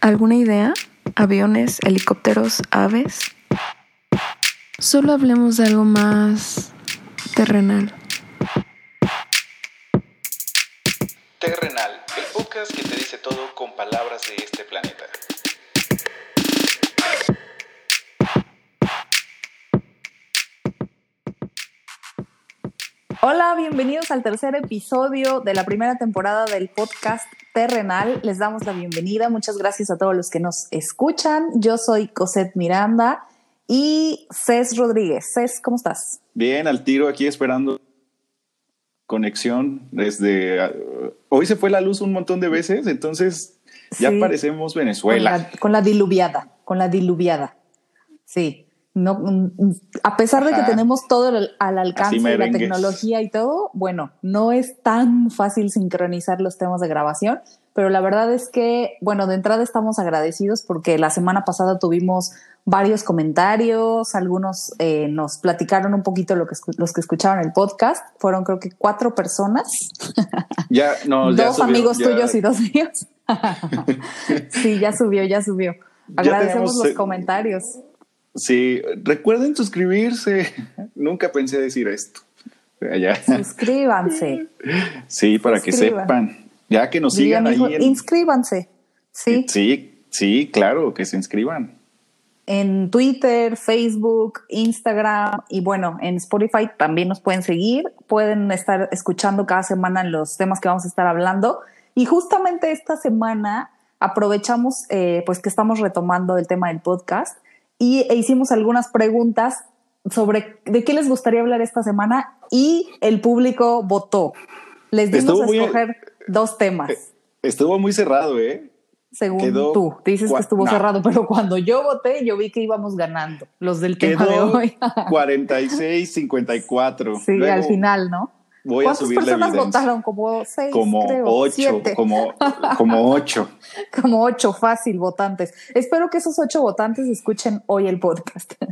¿Alguna idea? ¿Aviones, helicópteros, aves? Solo hablemos de algo más terrenal. Terrenal, el podcast que te dice todo con palabras de este planeta. Hola, bienvenidos al tercer episodio de la primera temporada del podcast Terrenal. Les damos la bienvenida. Muchas gracias a todos los que nos escuchan. Yo soy Cosette Miranda y Cés Rodríguez. Cés, ¿cómo estás? Bien, al tiro aquí esperando conexión desde... uh, hoy se fue la luz un montón de veces, entonces ya Sí. parecemos Venezuela. Con la, con la diluviada, con la diluviada. Sí. No, mm, a pesar de que tenemos todo al, al alcance de la tecnología y todo, bueno, no es tan fácil sincronizar los temas de grabación, pero la verdad es que, bueno, de entrada estamos agradecidos porque la semana pasada tuvimos varios comentarios, algunos eh, nos platicaron un poquito lo que los que escucharon el podcast, fueron creo que cuatro personas, Ya, no, ya dos subió, amigos ya- tuyos y dos míos. sí, ya subió, ya subió. Ya Agradecemos tenemos, los comentarios. Sí, recuerden suscribirse. Nunca pensé decir esto. Ya. Suscríbanse. Sí, para que sepan. Ya que nos Diría sigan hijo, ahí. En, inscríbanse. Sí, sí, sí, claro, que se inscriban. en Twitter, Facebook, Instagram y bueno, en Spotify también nos pueden seguir. Pueden estar escuchando cada semana los temas que vamos a estar hablando. Y justamente esta semana aprovechamos eh, pues que estamos retomando el tema del podcast y e hicimos algunas preguntas sobre de qué les gustaría hablar esta semana y el público votó. Les dimos Estuvo a muy- escoger dos temas. Estuvo muy cerrado, ¿eh? según Quedó tú. Dices que estuvo no. cerrado, pero cuando yo voté, yo vi que íbamos ganando los del tema de hoy. 46, 54. sí, Luego al final, ¿no? Voy a ¿Cuántas subir la personas votaron? Como seis, Como creo, ocho, siete. como, como ocho. Como ocho fácil votantes. Espero que esos ocho votantes escuchen hoy el podcast.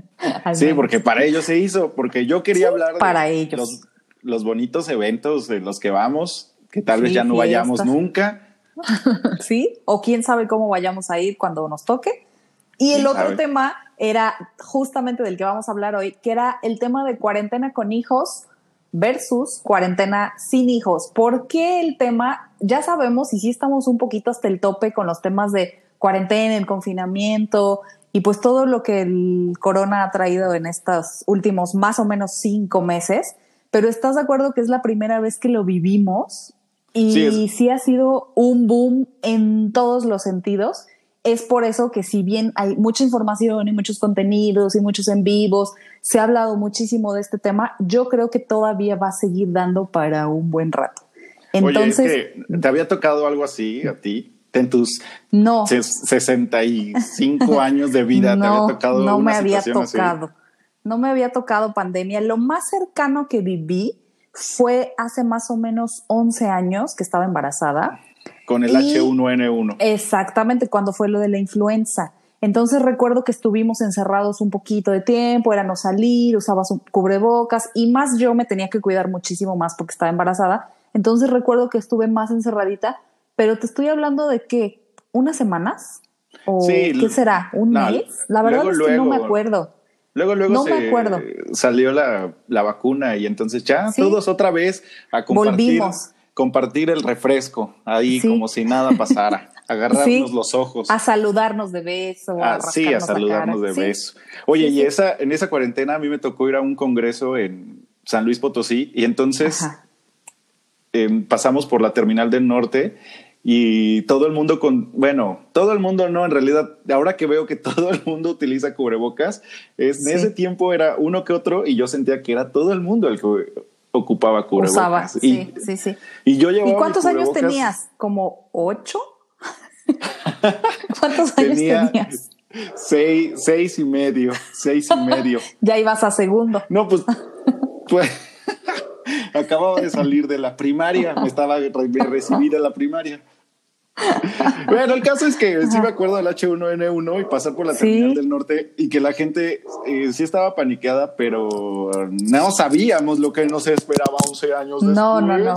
Sí, menos. porque para ellos se hizo, porque yo quería hablar de para ellos. Los, los bonitos eventos de los que vamos, que tal vez Sí, ya no vayamos fiestas. nunca. ¿sí? O quién sabe cómo vayamos a ir cuando nos toque. Y el ¿Quién otro sabe? tema era justamente del que vamos a hablar hoy, que era el tema de cuarentena con hijos versus cuarentena sin hijos. ¿Por qué el tema? Ya sabemos y sí estamos un poquito hasta el tope con los temas de cuarentena, el confinamiento y pues todo lo que el corona ha traído en estos últimos más o menos cinco meses. Pero ¿estás de acuerdo que es la primera vez que lo vivimos? Y Sí, sí, ha sido un boom en todos los sentidos. Es por eso que si bien hay mucha información y muchos contenidos y muchos en vivos, se ha hablado muchísimo de este tema, yo creo que todavía va a seguir dando para un buen rato. Entonces, Oye, es que te había tocado algo así a ti. En tus no, ses- 65 años de vida te no, había tocado no una me había así? tocado. No me había tocado pandemia. Lo más cercano que viví fue hace más o menos 11 años que estaba embarazada. Con el Y- H1N1. Exactamente, cuando fue lo de la influenza. Entonces recuerdo que estuvimos encerrados un poquito de tiempo, era no salir, usabas un cubrebocas y más yo me tenía que cuidar muchísimo más porque estaba embarazada. Entonces recuerdo que estuve más encerradita, pero te estoy hablando de que unas semanas o Sí, qué será, un no, mes. La verdad luego, es que no me acuerdo. Luego, luego No se- me acuerdo. salió la, la vacuna y entonces ya Sí. todos otra vez a compartir, Volvimos. Compartir el refresco ahí Sí. como si nada pasara, agarrarnos Sí. los ojos. A saludarnos de beso, a Ah, sí, a saludarnos de beso. Oye, y esa, en esa cuarentena a mí me tocó ir a un congreso en San Luis Potosí y entonces em, pasamos por la terminal del norte y todo el mundo con, bueno, todo el mundo no, en realidad, ahora que veo que todo el mundo utiliza cubrebocas, es, en ese tiempo era uno que otro y yo sentía que era todo el mundo el que ocupaba cubrebocas. Usaba, y, sí, sí, sí. y yo llevaba ¿Y cuántos años tenías? ¿Como ocho? ¿Cuántos años Tenía tenías? seis, seis y medio, seis y medio. Ya ibas a segundo. No, pues, pues acababa de salir de la primaria, me estaba re- recibí de la primaria. Bueno, el caso es que sí me acuerdo del H1N1 y pasar por la Sí. terminal del norte y que la gente eh, sí estaba paniqueada, pero no sabíamos lo que nos esperaba 11 años después. No, no, no.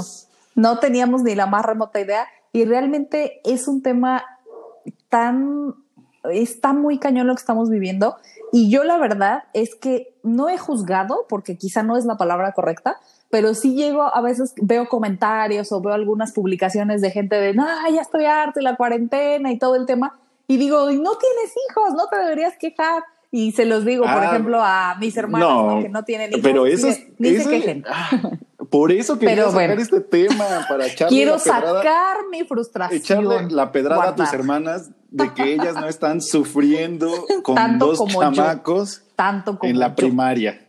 No teníamos ni la más remota idea y realmente es un tema tan, está muy cañón lo que estamos viviendo. Y yo la verdad es que no he juzgado, porque quizá no es la palabra correcta, pero sí llego, a veces veo comentarios o veo algunas publicaciones de gente de, no, ya estoy harta de la cuarentena y todo el tema. Y digo, no tienes hijos, no te deberías quejar. Y se los digo, por Ah, ejemplo, a mis hermanos ¿no? que no tienen hijos. Pero eso ni- es. ni eso se quejen. ah, por eso quería Pero sacar bueno. este tema, para echarle Quiero la pedrada, sacar mi frustración. echarle la pedrada a tus hermanas de que ellas no están sufriendo con Tanto dos yo. chamacos Tanto como en la yo. primaria.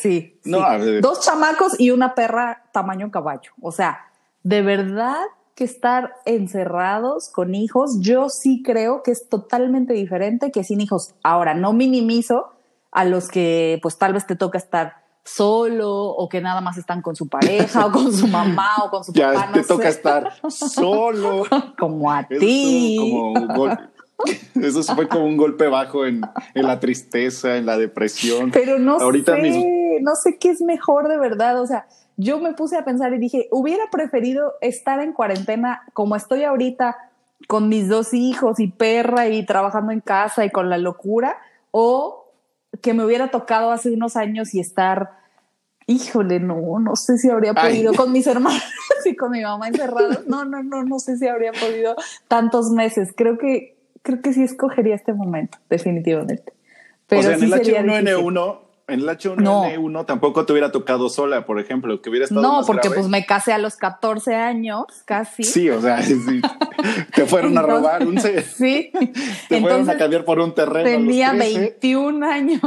Sí. No, sí. Dos chamacos y una perra tamaño caballo. O sea, de verdad que estar encerrados con hijos, yo sí creo que es totalmente diferente que sin hijos. Ahora, no minimizo a los que pues tal vez te toca estar solo o que nada más están con su pareja o con su mamá o con su Ya papá. te no toca sé. estar solo. como a ti. como un Eso fue como un golpe bajo en, en la tristeza, en la depresión. Pero no Ahorita sé, mismo. No sé qué es mejor de verdad. O sea, yo me puse a pensar y dije, hubiera preferido estar en cuarentena como estoy ahorita con mis dos hijos y perra y trabajando en casa y con la locura, o que me hubiera tocado hace unos años y estar, híjole, no, no sé si habría Ay. podido con mis hermanos y con mi mamá encerrados. No, no, no, no sé si habría podido tantos meses. Creo que, creo que sí escogería este momento, definitivamente. Pero o sea, en el sería difícil. H1N1, en el H1N1 tampoco te hubiera tocado sola, por ejemplo, que hubiera estado No, más porque grave. pues me casé a los 14 años, casi. Sí, o sea, sí. te fueron a robar un Sí. te fueron a cambiar por un terreno. tenía 13. 21 años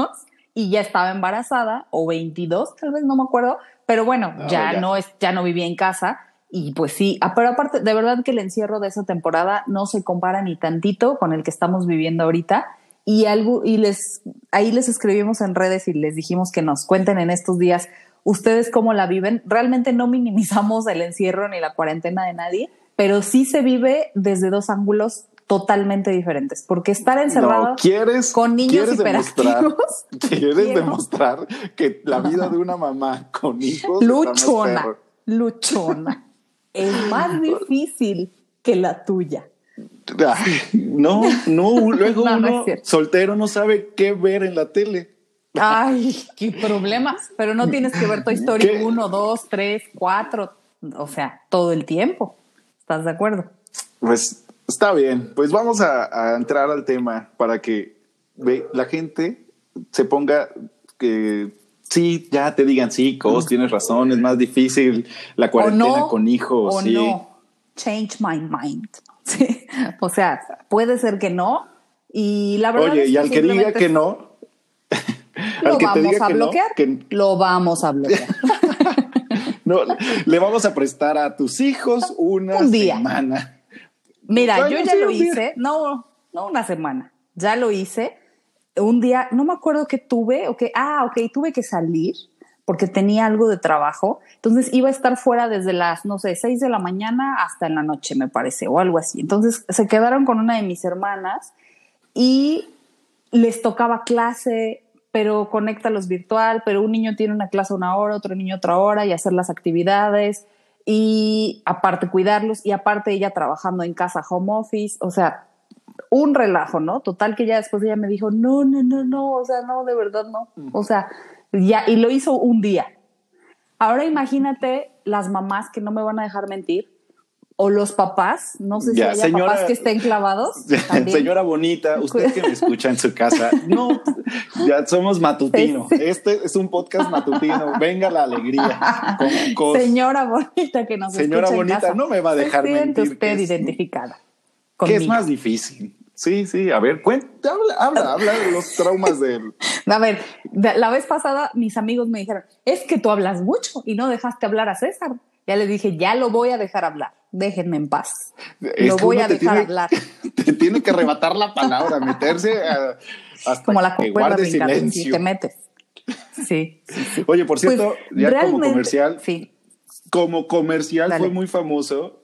y ya estaba embarazada, o 22, tal vez, no me acuerdo. Pero bueno, ya, ya. no es, ya no vivía en casa. Y pues sí, ah, pero aparte, de verdad que el encierro de esa temporada no se compara ni tantito con el que estamos viviendo ahorita. Y algo, y les, ahí les escribimos en redes y les dijimos que nos cuenten en estos días ustedes cómo la viven. Realmente no minimizamos el encierro ni la cuarentena de nadie, pero sí se vive desde dos ángulos totalmente diferentes. Porque estar encerrado No, ¿quieres, con niños quieres demostrar, hiperactivos. quieres Quiero. demostrar que la vida de una mamá con hijos luchona, luchona, es más difícil que la tuya. Ay, no, no, luego No, no uno soltero no sabe qué ver en la tele. Ay, qué problema. Pero no tienes que ver Toy Story. 1, 2, 3, 4, o sea, todo el tiempo. ¿Estás de acuerdo? Pues está bien, pues vamos a, a entrar al tema para que ve, la gente se ponga que sí, ya te digan sí, Cos, tienes razón, es más difícil la cuarentena no, con hijos. o sí. no. Change my mind. Sí. O sea, puede ser que no. Y la verdad Oye, es y al que diga que no, lo al que te vamos diga a que no, bloquear. que Lo vamos a bloquear. no, le vamos a prestar a tus hijos una Un día. semana. Mira, Bueno, yo ya sí, lo hice, no, no una semana, ya lo hice. Un día, no me acuerdo qué tuve, o que, ah, ok, tuve que salir porque tenía algo de trabajo. Entonces iba a estar fuera desde las, no sé, 6 de la mañana hasta en la noche, me parece, o algo así. Entonces se quedaron con una de mis hermanas y les tocaba clase, pero conéctalos virtual, pero un niño tiene una clase una hora, otro niño otra hora y hacer las actividades y aparte cuidarlos y aparte ella trabajando en casa home office, o sea, un relajo, ¿no? Total que ya después ella me dijo, no, no, no, no, o sea, no, de verdad no, o sea, ya, y lo hizo un día. Ahora imagínate las mamás que no me van a dejar mentir, o los papás, no sé Ya, si haya señora- papás que estén clavados. también. Señora bonita, usted que me escucha en su casa, no, ya somos matutino. Este es un podcast matutino. Venga la alegría. Con, con- Señora bonita que nos Señora escucha en bonita, casa, no me va a dejar se mentir usted es- identificada. ¿Qué es más difícil? Sí, sí, a ver, cuenta, habla, habla, habla de los traumas del. A ver, de- la vez pasada mis amigos me dijeron, es que tú hablas mucho y no dejaste hablar a César. Ya le dije, ya lo voy a dejar hablar, déjenme en paz. Es lo voy a dejar tiene- hablar. Te tiene que arrebatar la palabra, meterse a- hasta Como la que guarde brincando, si silencio. te metes. Sí, sí, sí. Oye, por cierto, Pues, ya como comercial, Sí, como comercial Dale. fue muy famoso.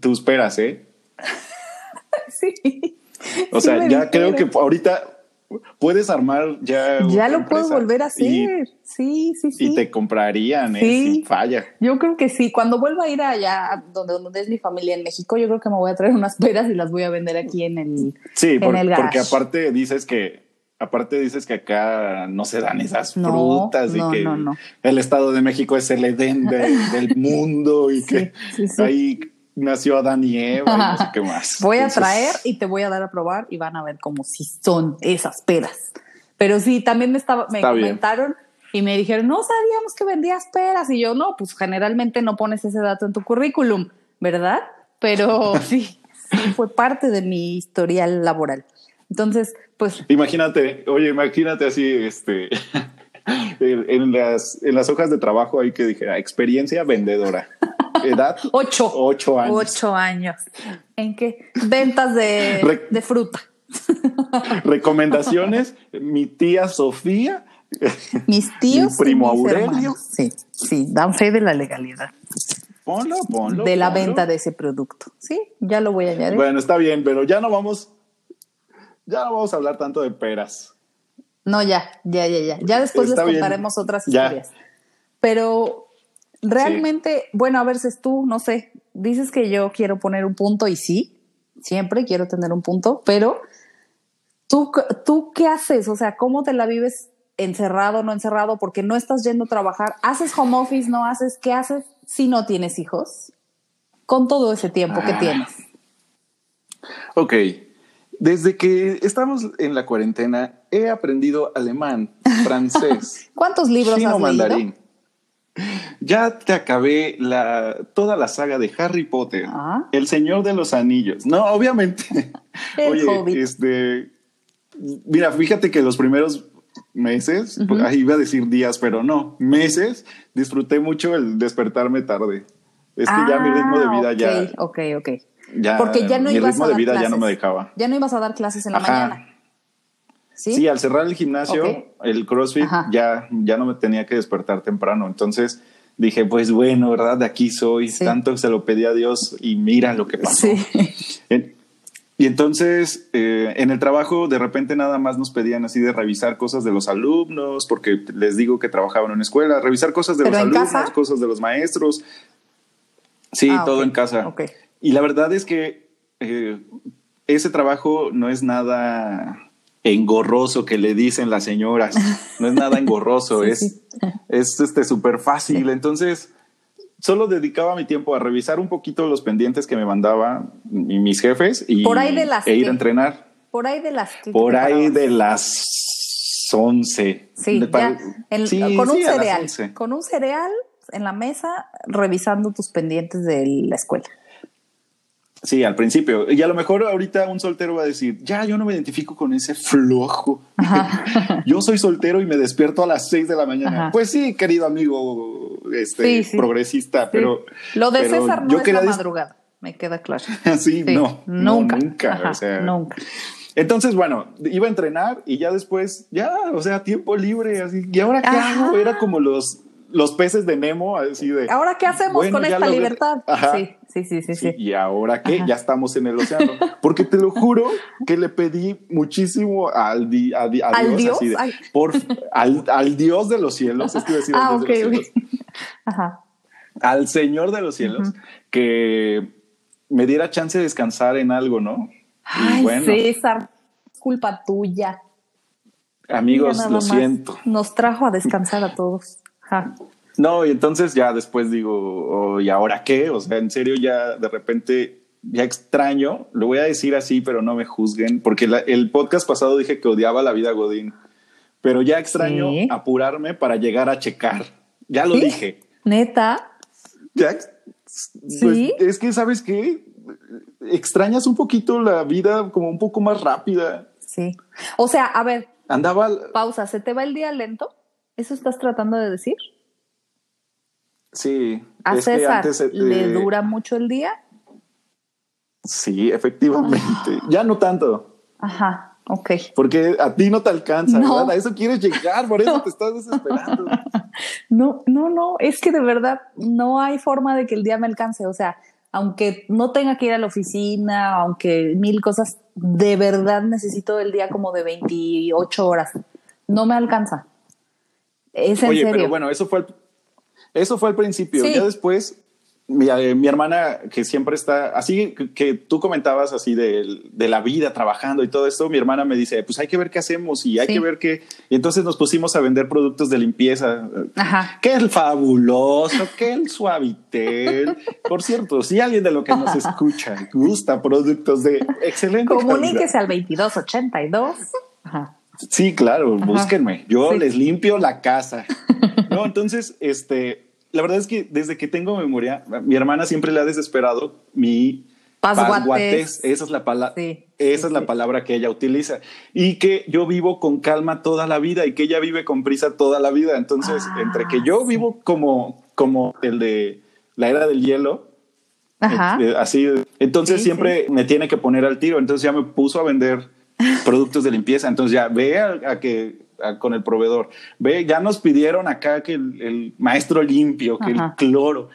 Tus peras, ¿eh? sí. O sea, ya creo que ahorita puedes armar ya. Ya lo puedo volver a hacer. y- sí, sí, sí. Y, te comprarían, ¿eh? Sí. Sin falla. Yo creo que sí. Cuando vuelva a ir allá donde, donde es mi familia en México, yo creo que me voy a traer unas peras y las voy a vender aquí en el. Sí, En por- el garage. porque aparte dices que. Aparte dices que acá no se dan esas No, frutas y no, que no, el Estado de México es el Edén de- del mundo y Sí, que sí, sí. ahí nació Adán y Eva y no sé qué más. Voy a traer y te voy a dar a probar y van a ver cómo sí son esas peras. Pero sí, también me, estaba, me Está bien. comentaron y me dijeron, no sabíamos que vendías peras. Y yo, no, pues generalmente no pones ese dato en tu currículum, ¿verdad? Pero sí, sí fue parte de mi historial laboral. Entonces, pues Imagínate, oye, imagínate así, este, en, las, en las hojas de trabajo ahí que dijera experiencia vendedora, edad ocho. ocho años, Ocho años. ¿En qué? Ventas de, Re- de fruta. recomendaciones, mi tía Sofía, Mis tíos. Mi primo y mis Aurelio. hermanos. Sí, sí, dan fe de la legalidad. ponlo, ponlo. de la ponlo. venta de ese producto. Sí, ya lo voy a añadir. Bueno, está bien, pero ya no vamos, ya no vamos a hablar tanto de peras. No, ya, ya, ya, ya. Ya después Está les bien. contaremos otras Ya. historias. Pero realmente, bueno, a ver si es tú, no sé, dices que yo quiero poner un punto y sí, siempre quiero tener un punto, pero ¿tú, tú qué haces? O sea, ¿cómo te la vives encerrado, no encerrado? Porque no estás yendo a trabajar. ¿Haces home office? ¿No haces? ¿Qué haces si no tienes hijos? Con todo ese tiempo que Ah. tienes. Ok, desde que estamos en la cuarentena he aprendido alemán, francés, ¿Cuántos libros chino has leído? mandarín. Ya te acabé la, toda la saga de Harry Potter, Ah. El Señor de los Anillos. No, obviamente. El Oye, Hobbit. este, mira, fíjate que los primeros meses, pues, ahí iba a decir días, pero no, meses, disfruté mucho el despertarme tarde. Es que ya mi ritmo de vida Ah, ya, ok, Ok, ok. ya, Porque ya no mi ibas ritmo a de dar vida ya no clases. me dejaba. Ya no ibas a dar clases en la Ajá. mañana. ¿Sí? Sí, al cerrar el gimnasio, el CrossFit, Ajá. ya, ya no me tenía que despertar temprano. Entonces dije, pues bueno, ¿verdad? De aquí soy. Sí. Tanto se lo pedí a Dios y mira lo que pasó. Sí. Y entonces eh, en el trabajo de repente nada más nos pedían así de revisar cosas de los alumnos, porque les digo que trabajaban en una escuela, revisar cosas de ¿Pero los alumnos, casa? cosas de los maestros. Sí, Ah, todo en casa. ok. Y la verdad es que eh, ese trabajo no es nada engorroso que le dicen las señoras. No es nada engorroso, Sí, es, sí. es este súper fácil. Entonces, solo dedicaba mi tiempo a revisar un poquito los pendientes que me mandaban mi- mis jefes y Por ahí de las e ir que- a entrenar. Por ahí de las que Por ahí de las 11. Sí, De ya, el- con un cereal. 11. Con un cereal en la mesa revisando tus pendientes de la escuela. Sí, al principio. Y a lo mejor ahorita un soltero va a decir, ya, yo no me identifico con ese flojo. yo soy soltero y me despierto a las 6 de la mañana. Ajá. Pues sí, querido amigo este, Sí, sí. progresista, Sí. pero... Lo de pero César no yo es la madrugada, me queda claro. sí, no, no, nunca. nunca. Ajá, o sea, nunca. Entonces, bueno, iba a entrenar y ya después, ya, o sea, tiempo libre, así. ¿Y ahora qué Ajá. hago? Era como los, los peces de Nemo, así de... ¿Ahora qué hacemos Bueno, con esta libertad? Sí, sí, sí, sí, Sí. ¿Y ahora qué? Ajá. Ya estamos en el océano. Porque te lo juro que le pedí muchísimo al, di- a di- a ¿Al Dios, Dios? así de, por, al, al Dios de los cielos, es que decir al Ah, Dios ok, de los ok. cielos, Ajá. al Señor de los cielos, que me diera chance de descansar en algo, ¿no? Y Ay, bueno, César, culpa tuya. amigos, lo más. siento. Nos trajo a descansar a todos. No, y entonces ya después digo, oh, ¿y ahora qué? O sea, en serio ya de repente ya extraño, lo voy a decir así, pero no me juzguen, porque la- el podcast pasado dije que odiaba la vida Godín, pero ya extraño Sí. apurarme para llegar a checar. Ya lo ¿Sí? dije. Neta. Ya, ex- pues, Sí. es que, ¿sabes qué? Extrañas un poquito la vida como un poco más rápida. Sí. O sea, a ver, Andaba, pausa, ¿se te va el día lento? ¿Eso estás tratando de decir? sí. ¿A es que César antes, eh, le dura mucho el día? Sí, efectivamente. Ya no tanto. Ajá, ok. Porque a ti no te alcanza, No. ¿verdad? A eso quieres llegar, por eso te estás desesperando. No, no, no, es que de verdad no hay forma de que el día me alcance. O sea, aunque no tenga que ir a la oficina, aunque mil cosas, de verdad necesito el día como de 28 horas. No me alcanza. Es en Oye, serio. pero bueno, eso fue, al- eso fue al principio. Sí. Ya después, mi, eh, mi hermana, que siempre está, así que, que tú comentabas así de, de la vida trabajando y todo esto, mi hermana me dice, pues hay que ver qué hacemos y hay Sí. que ver qué. Y entonces nos pusimos a vender productos de limpieza. Ajá. Que el fabuloso, que el suavitel. Por cierto, si alguien de lo que nos escucha gusta productos de excelente calidad, Comuníquese al 2282. Ajá. Sí, claro, búsquenme. Yo Sí. les limpio la casa. No, entonces, este, la verdad es que desde que tengo memoria, mi hermana siempre le ha desesperado mi pasguates. Esa es la palabra. Sí, Esa sí, es la palabra que ella utiliza y que yo vivo con calma toda la vida y que ella vive con prisa toda la vida. Entonces, Ah, entre que yo vivo como, como el de la era del hielo, Ajá. eh, así. Entonces siempre me tiene que poner al tiro. Entonces ya me puso a vender productos de limpieza. Entonces ya ve a, a que a- con el proveedor. Ve, ya nos pidieron acá que el, el maestro limpio, que Ajá. el cloro.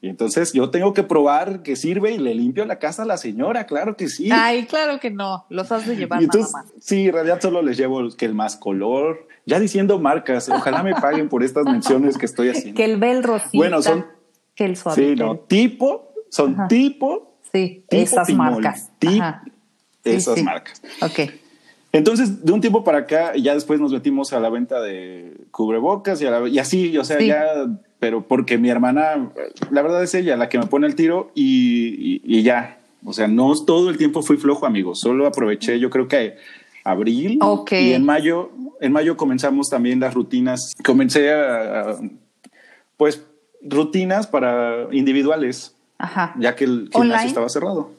Y entonces yo tengo que probar que sirve y le limpio la casa a la señora, claro que sí. Ay, claro que no. Los has de llevar y entonces, nada más. sí, en realidad solo les llevo el- que el más color. Ya diciendo marcas, ojalá me paguen por estas menciones que estoy haciendo. Que el bel rosita. Bueno, son- Que el Sí, suavitel. no, tipo, son Ajá. tipo Sí, Tipo esas marcas. tip-. Sí, esas sí. marcas. Ok. Entonces, de un tiempo para acá, ya después nos metimos a la venta de cubrebocas y, a la- y así, o sea, Sí. ya, pero porque mi hermana, la verdad es ella la que me pone el tiro y, y- y ya. O sea, no todo el tiempo fui flojo, amigos. Solo aproveché, yo creo que abril Ok. y en mayo, en mayo comenzamos también las rutinas. Comencé a, a, pues, rutinas para individuales, Ajá. ya que el ¿Online? gimnasio estaba cerrado.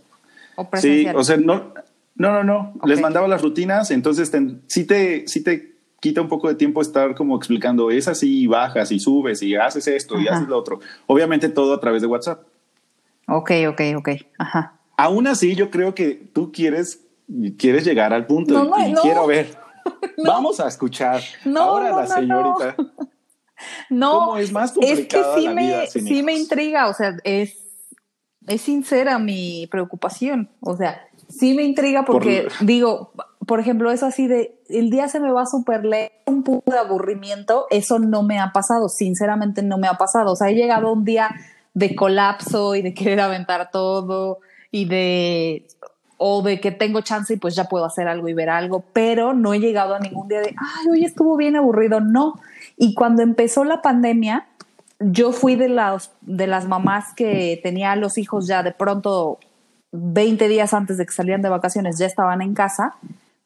O Sí, o sea, no, no, no, no. Ok. Les mandaba las rutinas, entonces te- sí, te, sí te quita un poco de tiempo estar como explicando, es así, y bajas y subes y haces esto y haces lo otro. Obviamente todo a través de WhatsApp. Ok, ok, ok. Ajá. Aún así, yo creo que tú quieres, quieres llegar al punto No, y, no, y no. quiero ver. Vamos a escuchar No, ahora no, la no, señorita. No, ¿Cómo es más es que sí la vida me, sin sí me intriga, o sea, es, es sincera mi preocupación, o sea, sí me intriga porque digo, por ejemplo, eso así de, el día se me va súper lejos, un punto de aburrimiento, eso no me ha pasado, sinceramente no me ha pasado, o sea, he llegado a un día de colapso y de querer aventar todo y de o de que tengo chance y pues ya puedo hacer algo y ver algo, pero no he llegado a ningún día de, ay, hoy estuvo bien aburrido, no. Y cuando empezó la pandemia, yo fui de las, de las mamás que tenía a los hijos ya de pronto 20 días antes de que salían de vacaciones, ya estaban en casa,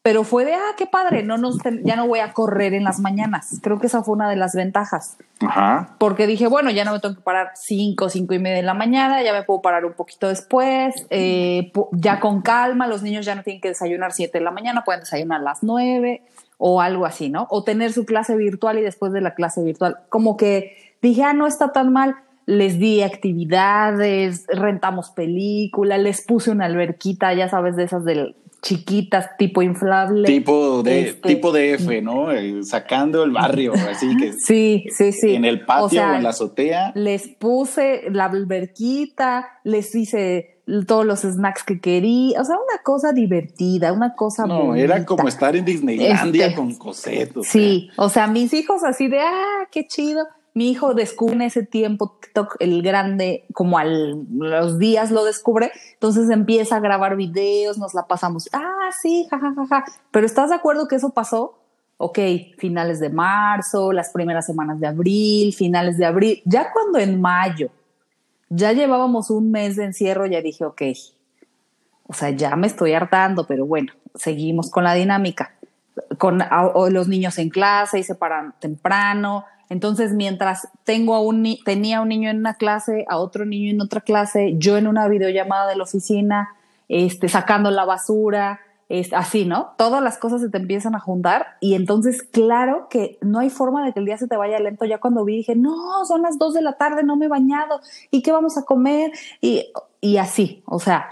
pero fue de, ah, qué padre, no nos ya no voy a correr en las mañanas. Creo que esa fue una de las ventajas Ajá. porque dije, bueno, ya no me tengo que parar 5, 5 y media de la mañana, ya me puedo parar un poquito después, eh, ya con calma, los niños ya no tienen que desayunar 7 de la mañana, pueden desayunar a las 9 o algo así, ¿no? O tener su clase virtual y después de la clase virtual, como que dije, ah, no está tan mal. Les di actividades, rentamos película, les puse una alberquita, ya sabes, de esas del chiquitas, tipo inflable. Tipo de, Este, tipo de F, ¿no? Eh, sacando el barrio, así que Sí, sí, sí. en el patio O sea, o en la azotea. les puse la alberquita, les hice todos los snacks que quería, o sea, una cosa divertida, una cosa No, bonita. era como estar en Disneylandia Este, con Cosette. o sea. Sí, o sea, mis hijos así de, ah, qué chido. Mi hijo descubre en ese tiempo TikTok, el grande, como a los días lo descubre, entonces empieza a grabar videos, nos la pasamos, ah, sí, jajajaja. Ja, ja, ja. Pero ¿estás de acuerdo que eso pasó? Ok, finales de marzo, las primeras semanas de abril, finales de abril, ya cuando en mayo ya llevábamos un mes de encierro, ya dije, ok, o sea, ya me estoy hartando, pero bueno, seguimos con la dinámica. Con los niños en clase y se paran temprano. Entonces, mientras tengo a un tenía un niño en una clase, a otro niño en otra clase, yo en una videollamada de la oficina, este, sacando la basura, así, ¿no? Todas las cosas se te empiezan a juntar y entonces, claro que no hay forma de que el día se te vaya lento. Ya cuando vi, dije, no, son las dos de la tarde, no me he bañado, ¿y qué vamos a comer? Y, y así, o sea,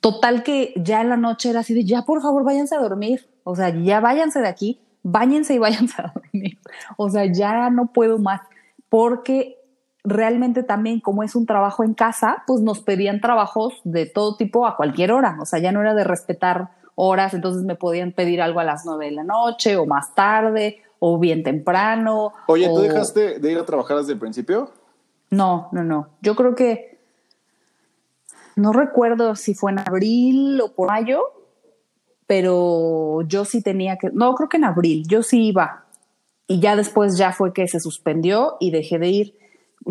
total que ya en la noche era así de, ya por favor váyanse a dormir, o sea, ya váyanse de aquí, váyanse y váyanse a dormir, o sea, ya no puedo más, porque realmente también como es un trabajo en casa, pues nos pedían trabajos de todo tipo a cualquier hora, o sea, ya no era de respetar horas, entonces me podían pedir algo a las nueve de la noche o más tarde o bien temprano. Oye, ¿tú o- dejaste de ir a trabajar desde el principio? No, no, no. Yo creo que no recuerdo si fue en abril o por mayo, pero yo sí tenía que, no, creo que en abril, yo sí iba. Y ya después ya fue que se suspendió y dejé de ir.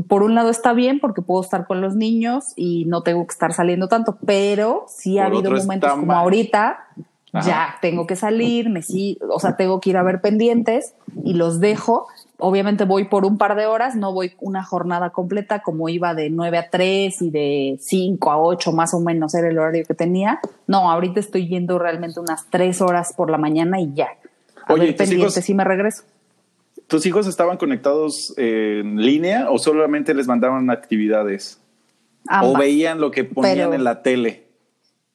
Por un lado está bien porque puedo estar con los niños y no tengo que estar saliendo tanto, pero sí ha Por habido momentos como mal. ahorita, Ajá. ya tengo que salir, me sí, o sea, tengo que ir a ver pendientes y los dejo. Obviamente voy por un par de horas, no voy una jornada completa como iba de 9 a 3 y de 5 a 8 más o menos era el horario que tenía. No, ahorita estoy yendo realmente unas 3 horas por la mañana y ya. A Oye, ¿y ver hijos? y me regreso. ¿Tus hijos estaban conectados en línea o solamente les mandaban actividades? ¿O veían lo que ponían Pero- en la tele?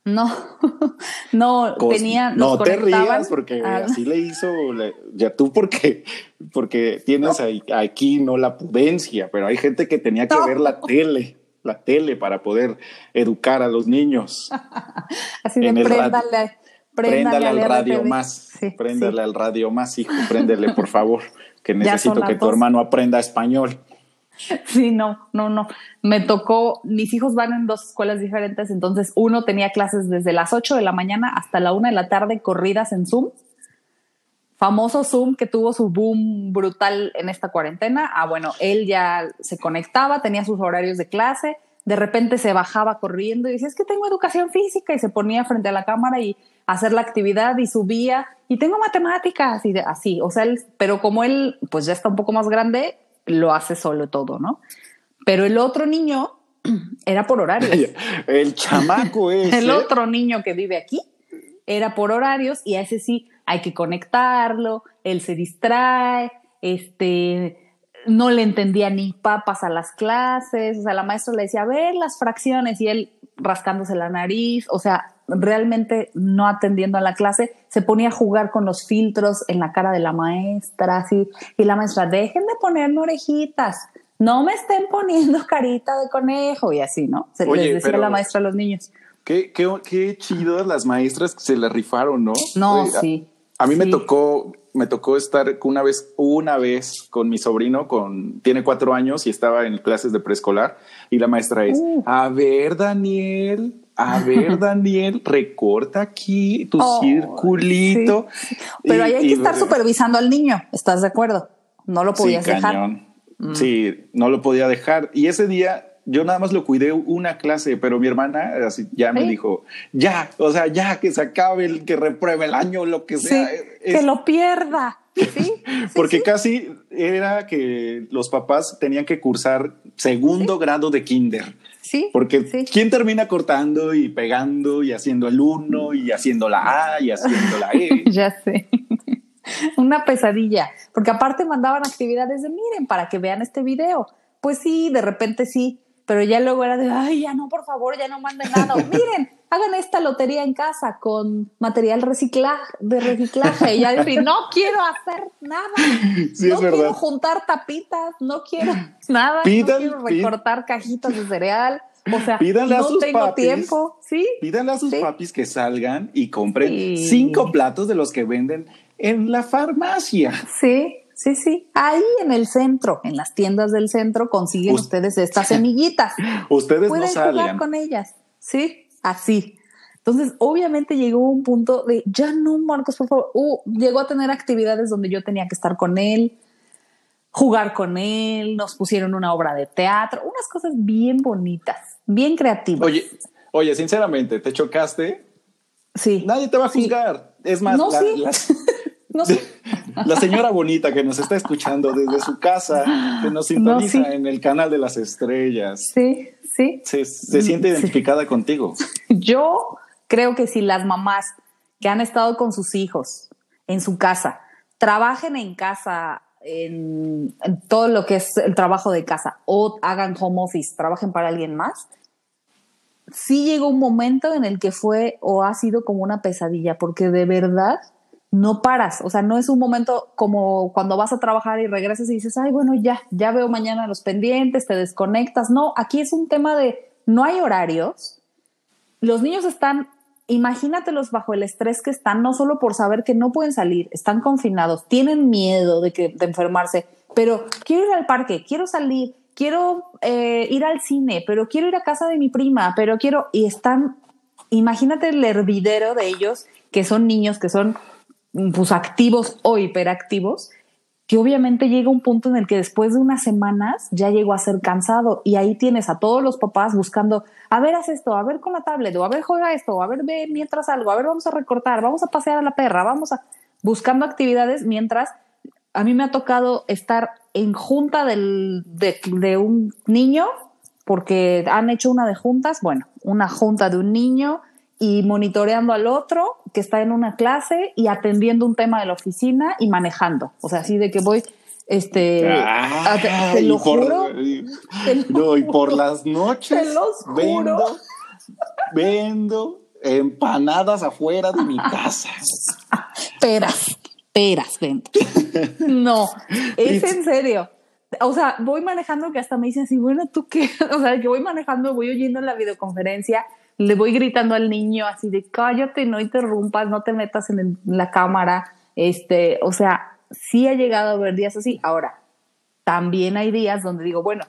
No, no, Cos- tenían, no te rías porque así le hizo le- ya tú porque porque tienes ahí- aquí no la prudencia pero hay gente que tenía que No. ver la tele la tele para poder educar a los niños así de préndale, préndale al radio más Sí, préndale sí. al radio más hijo préndele por favor que necesito que tu dos. hermano aprenda español Sí, no, no, no. Me tocó, mis hijos van en dos escuelas diferentes, entonces uno tenía clases desde las 8 de la mañana hasta la 1 de la tarde corridas en Zoom. Famoso Zoom que tuvo su boom brutal en esta cuarentena. Ah, bueno, él ya se conectaba, tenía sus horarios de clase, de repente se bajaba corriendo y decía, es que tengo educación física y se ponía frente a la cámara y hacer la actividad y subía y tengo matemáticas y de- así, o sea, él, pero como él pues ya está un poco más grande, lo hace solo todo, ¿no? Pero el otro niño era por horarios. el chamaco es El otro niño que vive aquí era por horarios y a ese sí hay que conectarlo, él se distrae, este, no le entendía ni papas a las clases, o sea, la maestra le decía, a ver las fracciones y él rascándose la nariz, o sea, realmente no atendiendo a la clase, se ponía a jugar con los filtros en la cara de la maestra, así, y la maestra, dejen de ponerme orejitas, no me estén poniendo carita de conejo y así, ¿no? Se Oye, les decía pero- la maestra a los niños. Qué, qué, qué chido las maestras que se la rifaron, ¿no? No, sí. A, mí me tocó, me tocó estar una vez, una vez con mi sobrino, con, tiene cuatro años y estaba en clases de preescolar y la maestra es, Uh. a ver, Daniel, a ver, Daniel, recorta aquí tu Oh, circulito. sí. Pero ahí hay que estar supervisando al niño, ¿estás de acuerdo? No lo podías sí, dejar. cañón. Sí, no lo podía dejar. Y ese día yo nada más lo cuidé una clase, pero mi hermana así ya me ¿Sí? dijo, ya, o sea, ya que se acabe, el, que repruebe el año, lo que Sí, sea. que Es- lo pierda. Sí, porque casi era que los papás tenían que cursar segundo grado de kinder. Sí, Porque. ¿quién termina cortando y pegando y haciendo el uno y haciendo la A y haciendo la E? Ya sé. Una pesadilla. Porque aparte mandaban actividades de miren para que vean este video. Pues sí, de repente sí. Pero ya luego era de ay, ya no, por favor, ya no manden nada. Miren, hagan esta lotería en casa con material recicla de reciclaje. Y ya decir, no quiero hacer nada. Sí, no es verdad. quiero juntar tapitas, no quiero nada. Pidan- no quiero recortar cajitas de cereal. O sea, Pídanle a no sus tengo papis. tiempo. Sí. Pídanle a sus Sí. papis que salgan y compren Sí. cinco platos de los que venden en la farmacia. Sí, sí, sí. Ahí en el centro, en las tiendas del centro, consiguen Us- ustedes estas semillitas. Ustedes Pueden no jugar con ellas. Sí, así. Entonces, obviamente llegó un punto de ya no, Marcos, por favor. Uh, llegó a tener actividades donde yo tenía que estar con él, jugar con él, nos pusieron una obra de teatro, unas cosas bien bonitas, bien creativas. Oye, oye, sinceramente, ¿te chocaste? sí. Nadie te va a Sí. juzgar. Es más, No, la, sí. No sé. la señora bonita que nos está escuchando desde su casa, que nos sintoniza sí. en el canal de las estrellas, Sí, sí. se, se siente Sí. identificada contigo. Yo creo que si las mamás que han estado con sus hijos en su casa, trabajen en casa, en, en todo lo que es el trabajo de casa, o hagan home office, trabajen para alguien más, sí llegó un momento en el que fue o ha sido como una pesadilla, porque de verdad no paras. O sea, no es un momento como cuando vas a trabajar y regresas y dices, ay, bueno, ya, ya veo mañana los pendientes, te desconectas. No, aquí es un tema de no hay horarios. Los niños están imagínatelos bajo el estrés que están, no solo por saber que no pueden salir, están confinados, tienen miedo de, que, enfermarse, pero quiero ir al parque, quiero salir, quiero eh, ir al cine, pero quiero ir a casa de mi prima, pero quiero, y están, imagínate el hervidero de ellos, que son niños, que son pues activos o hiperactivos, que obviamente llega un punto en el que después de unas semanas ya llegó a ser cansado. Y ahí tienes a todos los papás buscando, a ver, haz esto, a ver con la tablet, o a ver, juega esto, a ver, ve mientras algo, a ver, vamos a recortar, vamos a pasear a la perra, vamos a, buscando actividades mientras a mí me ha tocado estar en junta del, de, de un niño, porque han hecho una de juntas, bueno, una junta de un niño y monitoreando al otro que está en una clase y atendiendo un tema de la oficina y manejando. O sea, así de que voy, este, Ah, te lo y por- juro. te lo no, y por las noches Te los juro. vendo, vendo empanadas afuera de mi casa. peras, peras, ven. No, es en serio. O sea, voy manejando que hasta me dicen así, bueno, ¿tú qué? O sea, que voy manejando, voy oyendo la videoconferencia, le voy gritando al niño así de cállate, no interrumpas, no te metas en, el- la cámara. Este, o sea, sí ha llegado a haber días así. Ahora, también hay días donde digo, bueno,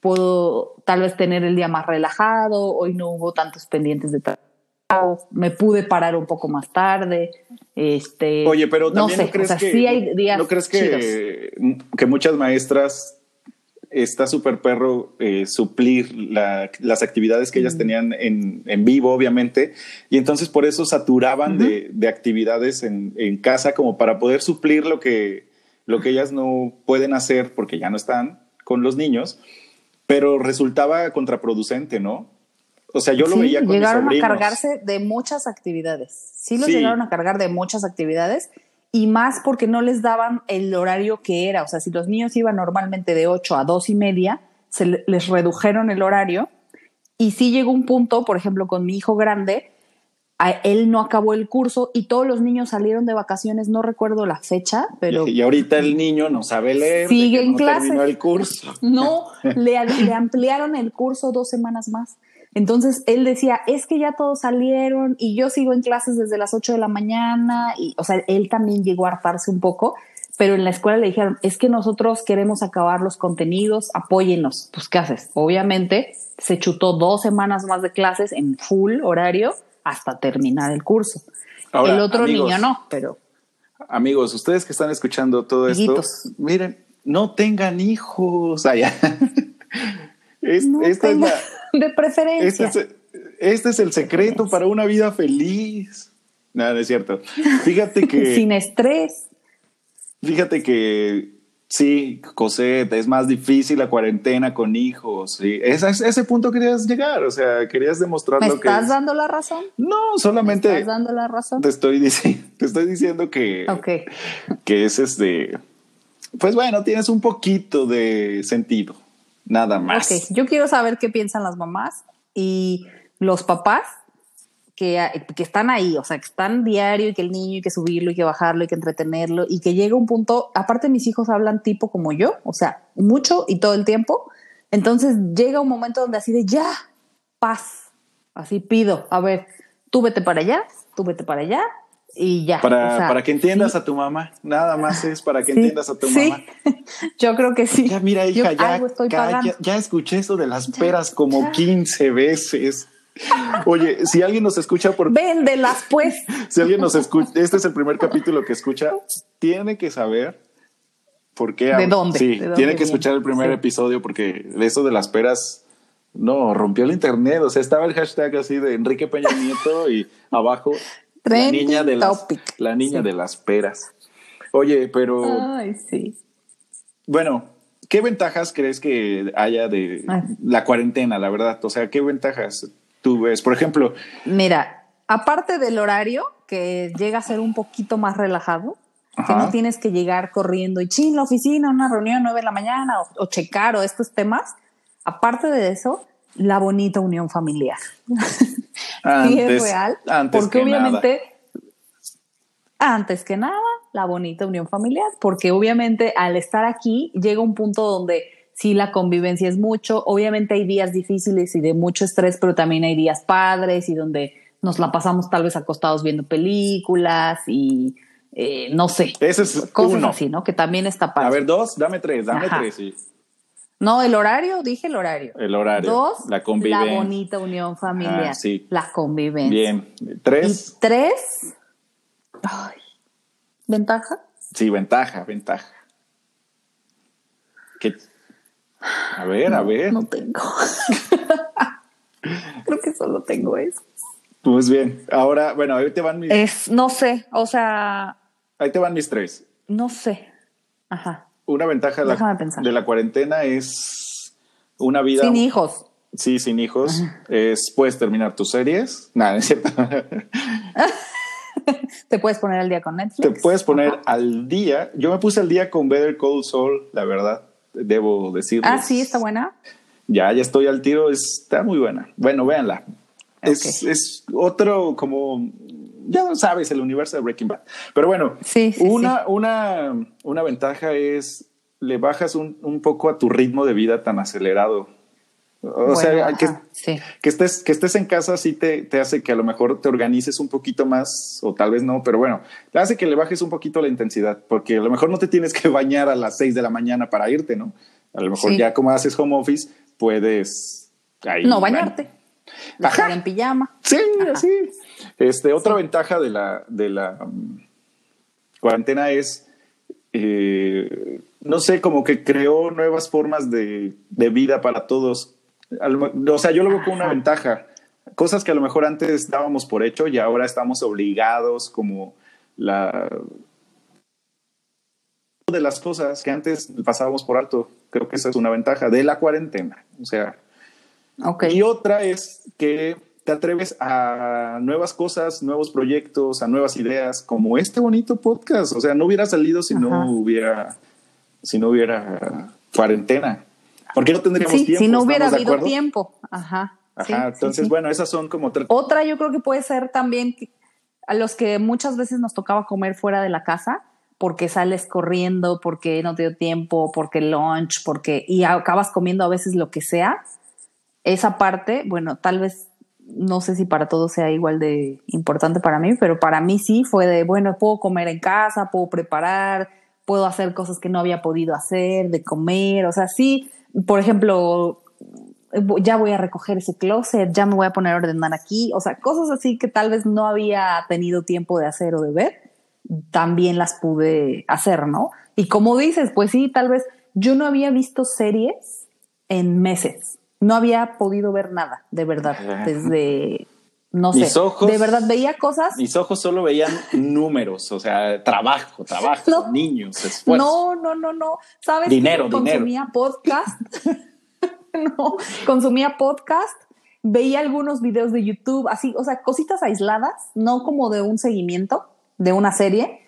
puedo tal vez tener el día más relajado, hoy no hubo tantos pendientes de trabajo, me pude parar un poco más tarde. Este, Oye, pero no también sé, no crees o sea, que sí hay días no crees que, que muchas maestras está súper perro eh, suplir la- las actividades que ellas tenían en, en vivo, obviamente, y entonces por eso saturaban de, de actividades en, en casa como para poder suplir lo que, lo que ellas no pueden hacer porque ya no están con los niños, pero resultaba contraproducente, ¿no? O sea, yo lo Sí, veía con mis llegaron a cargarse de muchas actividades. Sí los Sí. llegaron a cargar de muchas actividades y más porque no les daban el horario que era. O sea, si los niños iban normalmente de 8 a 2 y media, se le- les redujeron el horario y sí llegó un punto, por ejemplo, con mi hijo grande, a- él no acabó el curso y todos los niños salieron de vacaciones, no recuerdo la fecha, pero Y ahorita el niño no sabe leer, Sigue en no clase. terminó el curso. No, le, le ampliaron el curso dos semanas más. Entonces él decía, es que ya todos salieron y yo sigo en clases desde las 8 de la mañana. Y, o sea, él también llegó a hartarse un poco, pero en la escuela le dijeron, es que nosotros queremos acabar los contenidos, apóyennos. Pues, ¿qué haces? Obviamente se chutó dos semanas más de clases en full horario hasta terminar el curso. Ahora, el otro amigos, niño no, pero Amigos, ustedes que están escuchando todo esto, Amiguitos. miren, no tengan hijos. Es- no esta es la- de este, preferencia. es, este es el secreto para una vida feliz. Nada, no es cierto. Fíjate que, Sin estrés. fíjate que sí, Cosette, es más difícil la cuarentena con hijos. Sí. Es, a ese punto querías llegar, o sea, querías demostrar ¿Me lo que estás es. dando la razón? No, ¿Me solamente estás dando la razón? te estoy diciendo, te estoy diciendo que, que es este, pues bueno, tienes un poquito de sentido, nada más. Ok, yo quiero saber qué piensan las mamás y los papás que, que están ahí, o sea, que están diario y que el niño hay que subirlo y que bajarlo y que entretenerlo y que llega un punto, aparte mis hijos hablan tipo como yo, o sea, mucho y todo el tiempo, entonces llega un momento donde así de ya, paz, así pido, a ver, tú vete para allá, tú vete para allá y ya. Para, o sea, para que entiendas sí, a tu mamá, nada más es para que sí, entiendas a tu sí. mamá. yo creo que sí. Ya mira, hija, Yo ya, ya, pagando. ya- ya escuché eso de las peras como 15 veces. Oye, si alguien nos escucha por Véndelas pues. si alguien nos escucha, este es el primer capítulo que escucha, tiene que saber por qué. ¿De dónde? Sí, ¿De dónde tiene que escuchar el primer Sí. episodio porque eso de las peras, no, rompió el internet. O sea, estaba el hashtag así de Enrique Peña Nieto y abajo la niña de las, topic. la niña Sí. de las peras. Oye, pero Ay, sí. bueno, ¿qué ventajas crees que haya de Ay. la cuarentena, la verdad? O sea, ¿qué ventajas tú ves? Por ejemplo, Mira, aparte del horario, que llega a ser un poquito más relajado, que no tienes que llegar corriendo y chin, la oficina, una reunión, nueve de la mañana, o, o checar o estos temas. Aparte de eso, la bonita unión familiar. sí Antes- es real, antes porque que obviamente, antes que nada, la bonita unión familiar, porque obviamente al estar aquí llega un punto donde sí la convivencia es mucho, obviamente hay días difíciles y de mucho estrés, pero también hay días padres y donde nos la pasamos tal vez acostados viendo películas y eh, no sé. Ese es cosas uno. así, ¿no? Que también está padre. A ver, dos, dame tres, dame Ajá. tres, sí. No, el horario, dije el horario. El horario. Dos, la convivencia. la bonita unión familiar. Ah, sí. La convivencia. Bien. Y Tres, tres, ay, ventaja. sí, ventaja, ventaja. ¿Qué? A ver, a ver. No tengo. Creo que solo tengo eso. Pues bien. Ahora, bueno, ahí te van mis, Es, no sé, o sea, ahí te van mis tres. no sé. Ajá. Una ventaja de la, pensar. de la cuarentena es una vida. Sin hijos. Sí, sin hijos. Es puedes terminar tus series. Nada, es cierto. Te puedes poner al día con Netflix. Te puedes poner Ajá. al día. Yo me puse al día con Better Call Saul, la verdad. Debo decirlo. Ah, sí, está buena. Ya, ya estoy al tiro. Está muy buena. Bueno, véanla. Es, es otro como. Ya sabes, el universo de Breaking Bad. Pero bueno, Sí, sí, una, Una, una ventaja es le bajas un, un poco a tu ritmo de vida tan acelerado. O Bueno, sea, que, ajá, sí. que estés, que estés en casa sí te, te hace que a lo mejor te organices un poquito más, o tal vez no, pero bueno, te hace que le bajes un poquito la intensidad, porque a lo mejor no te tienes que bañar a las 6 de la mañana para irte, ¿no? A lo mejor Sí. ya como haces home office, puedes... ahí, No, bueno. bañarte. Estar en pijama. Sí, Ajá. sí. Este, otra ventaja de la, de la mm, cuarentena es, eh, no sé, como que creó nuevas formas de, de vida para todos. O sea, yo lo veo como una ventaja. Cosas que a lo mejor antes dábamos por hecho y ahora estamos obligados, como la de las cosas que antes pasábamos por alto. Creo que esa es una ventaja de la cuarentena. O sea, y otra es que te atreves a nuevas cosas, nuevos proyectos, a nuevas ideas, como este bonito podcast. O sea, no hubiera salido si Ajá. no hubiera, si no hubiera cuarentena. Porque no tendríamos Sí, tiempo. si no hubiera ¿estamos de habido tiempo. Ajá. Ajá. Sí, entonces, sí. bueno, esas son como tres. Otra yo creo que puede ser también que- a los que muchas veces nos tocaba comer fuera de la casa porque sales corriendo, porque no te dio tiempo, porque lunch, porque y acabas comiendo a veces lo que sea. Esa parte, bueno, tal vez no sé si para todos sea igual de importante para mí, pero para mí sí fue de, bueno, puedo comer en casa, puedo preparar, puedo hacer cosas que no había podido hacer, de comer, o sea, sí, por ejemplo, ya voy a recoger ese closet, ya me voy a poner a ordenar aquí, o sea, cosas así que tal vez no había tenido tiempo de hacer o de ver, también las pude hacer, ¿no? Y como dices, pues sí, tal vez yo no había visto series en meses, no había podido ver nada, de verdad, desde, no sé, Mis ojos- de verdad veía cosas. Mis ojos solo veían números, o sea, trabajo, trabajo, No. niños, esfuerzo. No, no, no, no. ¿Sabes? Dinero, que dinero. consumía podcast. no, consumía podcast, veía algunos videos de YouTube, así, o sea, cositas aisladas, no como de un seguimiento de una serie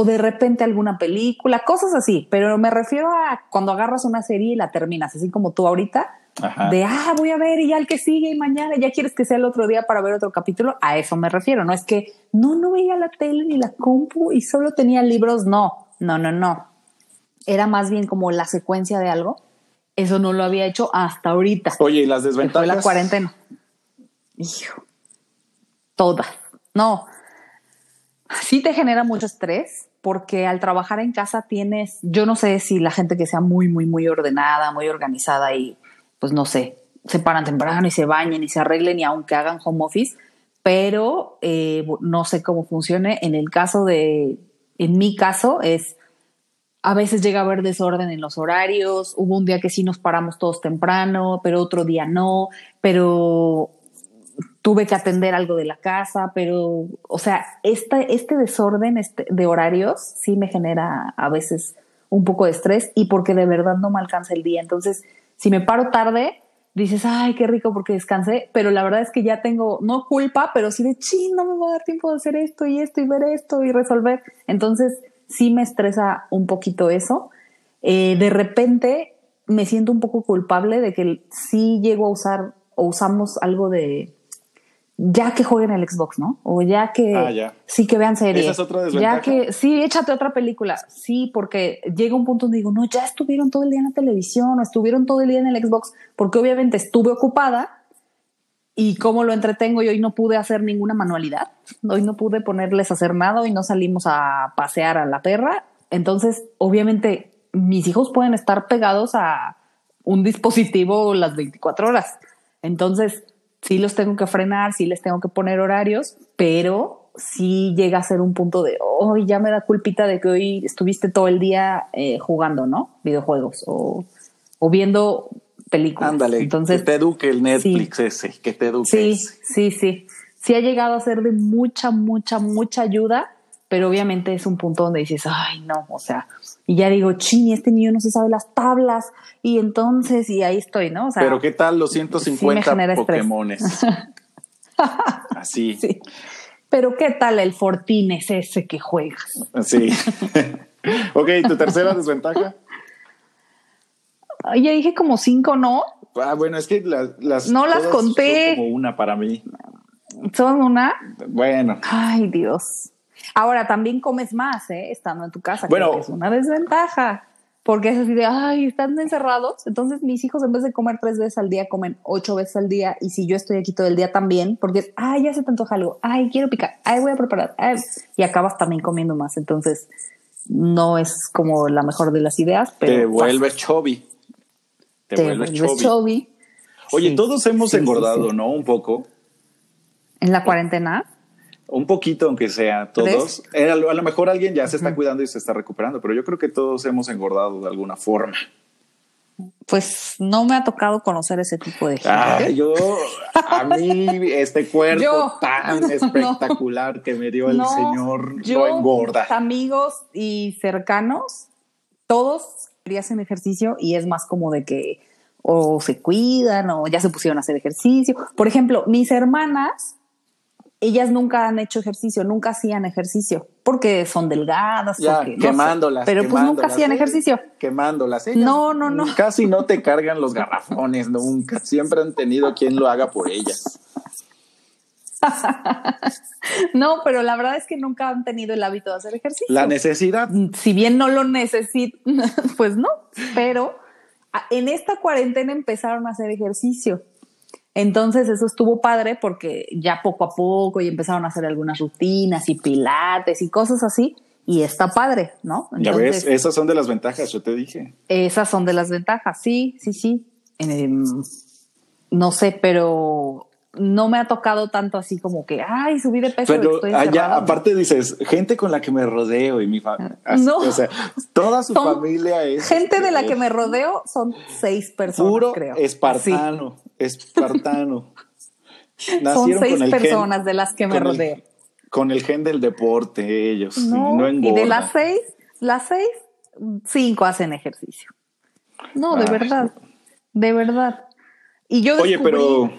o de repente alguna película, cosas así, pero me refiero a cuando agarras una serie y la terminas, así como tú ahorita, Ajá. de, ah, voy a ver y ya el que sigue y mañana ya quieres que sea el otro día para ver otro capítulo, a eso me refiero, no es que no, no veía la tele ni la compu y solo tenía libros, no, no, no, no. Era más bien como la secuencia de algo. Eso no lo había hecho hasta ahorita, Oye, ¿y las que fue desventajas? la cuarentena. Hijo, todas. No, sí te genera mucho estrés porque al trabajar en casa tienes, yo no sé si la gente que sea muy, muy, muy ordenada, muy organizada y pues no sé, se paran temprano y se bañen y se arreglen y aunque hagan home office, pero eh, no sé cómo funcione. En el caso de, en mi caso es, a veces llega a haber desorden en los horarios, hubo un día que sí nos paramos todos temprano, pero otro día no, pero tuve que atender algo de la casa, pero, o sea, esta, este desorden este, de horarios sí me genera a veces un poco de estrés y porque de verdad no me alcanza el día. Entonces, si me paro tarde, dices, ay, qué rico porque descansé, pero la verdad es que ya tengo, no culpa, pero sí de, ching, no me va a dar tiempo de hacer esto y esto y ver esto y resolver. Entonces, sí me estresa un poquito eso. Eh, de repente me siento un poco culpable de que sí llego a usar o usamos algo de ya que jueguen el Xbox, ¿no? O ya que Ah, ya. sí que vean series. Esa es otra desventaja. Ya que sí, échate otra película. Sí, porque llega un punto donde digo, no, ya estuvieron todo el día en la televisión o estuvieron todo el día en el Xbox, porque obviamente estuve ocupada y cómo lo entretengo y hoy no pude hacer ninguna manualidad, hoy no pude ponerles a hacer nada, y no salimos a pasear a la perra, entonces obviamente mis hijos pueden estar pegados a un dispositivo las 24 horas, entonces sí los tengo que frenar, sí les tengo que poner horarios, pero sí llega a ser un punto de, hoy ya me da culpita de que hoy estuviste todo el día eh, jugando, ¿no? Videojuegos o, o viendo películas. Ándale, Entonces, que te eduque el Netflix ese, que te eduque. Sí, sí, sí. Sí ha llegado a ser de mucha, mucha, mucha ayuda, pero obviamente es un punto donde dices, ay, no, o sea, y ya digo, chini, este niño no se sabe las tablas, y entonces, y ahí estoy, ¿no? O sea, pero ¿qué tal los 150 Pokémones? Así. Sí. Pero ¿qué tal el Fortines ese que juegas? Sí. ok, ¿tu tercera desventaja? Ya dije como cinco, ¿no? Ah, bueno, es que las, no las conté. Son como una para mí. ¿Son una? Bueno. Ay, Dios. Ahora también comes más, ¿eh? Estando en tu casa. Bueno. es una desventaja. Porque es así de, ay, están encerrados. Entonces mis hijos en vez de comer tres veces al día, comen ocho veces al día. Y si yo estoy aquí todo el día también, porque es, ay, ya se te antoja algo. Ay, quiero picar. Ay, voy a preparar. y acabas también comiendo más. Entonces no es como la mejor de las ideas, pero... Te vuelves chubby te, vuelves chubby. Oye, todos hemos engordado, ¿no? Un poco. ¿En la cuarentena? Un poquito, aunque sea, todos. Eh, a lo mejor alguien ya se está cuidando y se está recuperando, pero yo creo que todos hemos engordado de alguna forma. Pues no me ha tocado conocer ese tipo de gente. Ah, yo, a mí, este cuerpo tan espectacular que me dio el Señor yo, engorda. Amigos y cercanos, todos hacen ejercicio y es más como de que o se cuidan o ya se pusieron a hacer ejercicio. Por ejemplo, mis hermanas, ellas nunca han hecho ejercicio, nunca hacían ejercicio, porque son delgadas, quemándolas. pero pues nunca hacían ejercicio. Quemándolas. no, no, no. Casi no te cargan los garrafones, nunca. Siempre han tenido quien lo haga por ellas. no, pero la verdad es que nunca han tenido el hábito de hacer ejercicio. La necesidad. Si bien no lo necesitan, pues no, pero en esta cuarentena empezaron a hacer ejercicio. Entonces eso estuvo padre porque ya poco a poco y empezaron a hacer algunas rutinas y pilates y cosas así. Y está padre, ¿no? ya ves, esas son de las ventajas, yo te dije. Esas son de las ventajas, sí, sí, sí. Em, no sé, pero no me ha tocado tanto así como que, ay, subí de peso. Pero allá, aparte dices, gente con la que me rodeo y mi familia. No. O sea, toda su familia es. Gente de la que me rodeo son seis personas, puro creo. Espartano, espartano. son seis personas de las que me rodeo. con el gen del deporte, ellos. No, y de las seis, las seis, cinco hacen ejercicio. No, de verdad. De verdad. Y yo Oye, pero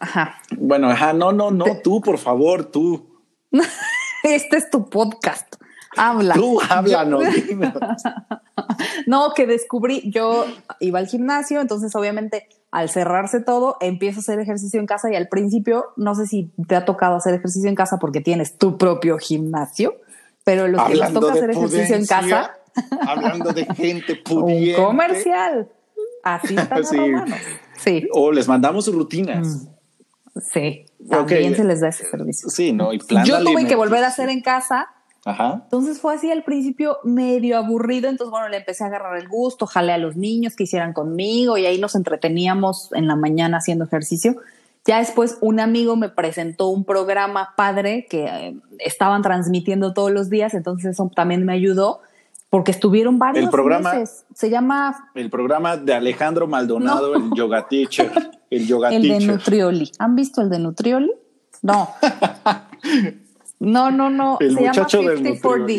Ajá. Bueno, ajá, no, no, no, tú, por favor, tú. este es tu podcast. Habla. Tú háblanos. no, que descubrí, yo iba al gimnasio, entonces obviamente al cerrarse todo, empiezo a hacer ejercicio en casa y al principio, no sé si te ha tocado hacer ejercicio en casa porque tienes tu propio gimnasio, pero los que les toca hacer ejercicio en casa. hablando de gente pudiente. Un comercial. Así está sí. sí. O les mandamos rutinas. Mm. Sí, también se les da ese servicio. Sí, ¿no? Y Yo tuve que volver a hacer en casa. Ajá. Entonces fue así al principio medio aburrido, entonces bueno, le empecé a agarrar el gusto, jalé a los niños que hicieran conmigo y ahí nos entreteníamos en la mañana haciendo ejercicio. Ya después un amigo me presentó un programa padre que eh, estaban transmitiendo todos los días, entonces eso también me ayudó porque estuvieron varios el programa, meses. Se llama... El programa de Alejandro Maldonado, el yoga teacher. El yoga El de Nutrioli. ¿Han visto el de Nutrioli? No. no, no, no. El Se muchacho llama 50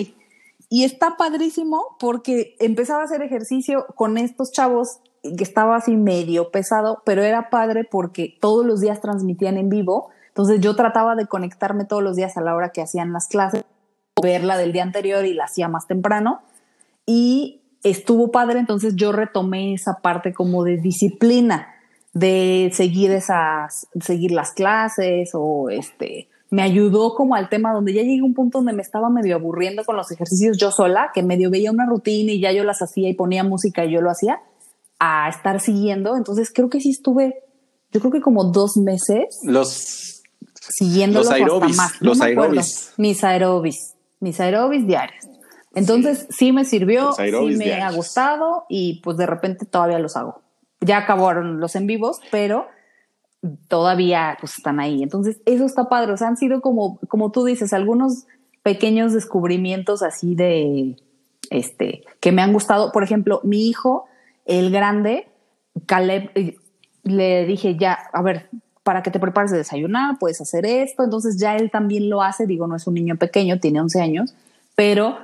Y está padrísimo porque empezaba a hacer ejercicio con estos chavos que estaba así medio pesado, pero era padre porque todos los días transmitían en vivo. Entonces yo trataba de conectarme todos los días a la hora que hacían las clases, verla del día anterior y la hacía más temprano. Y estuvo padre, entonces yo retomé esa parte como de disciplina de seguir esas, seguir las clases o este, me ayudó como al tema donde ya llegué a un punto donde me estaba medio aburriendo con los ejercicios yo sola, que medio veía una rutina y ya yo las hacía y ponía música y yo lo hacía, a estar siguiendo. Entonces creo que sí estuve yo creo que como dos meses. Los siguiéndolo los aerobis, más. los aerobis. Mis aerobis, mis aerobis diarios. Entonces sí, me sirvió, sí me ha gustado y pues de repente todavía los hago. Ya acabaron los en vivos, pero todavía pues están ahí. Entonces eso está padre. O sea, han sido como, como tú dices, algunos pequeños descubrimientos así de, este, que me han gustado. Por ejemplo, mi hijo, el grande, Caleb, eh, le dije ya, a ver, para que te prepares de desayunar, puedes hacer esto. Entonces ya él también lo hace. Digo, no es un niño pequeño, tiene 11 años, pero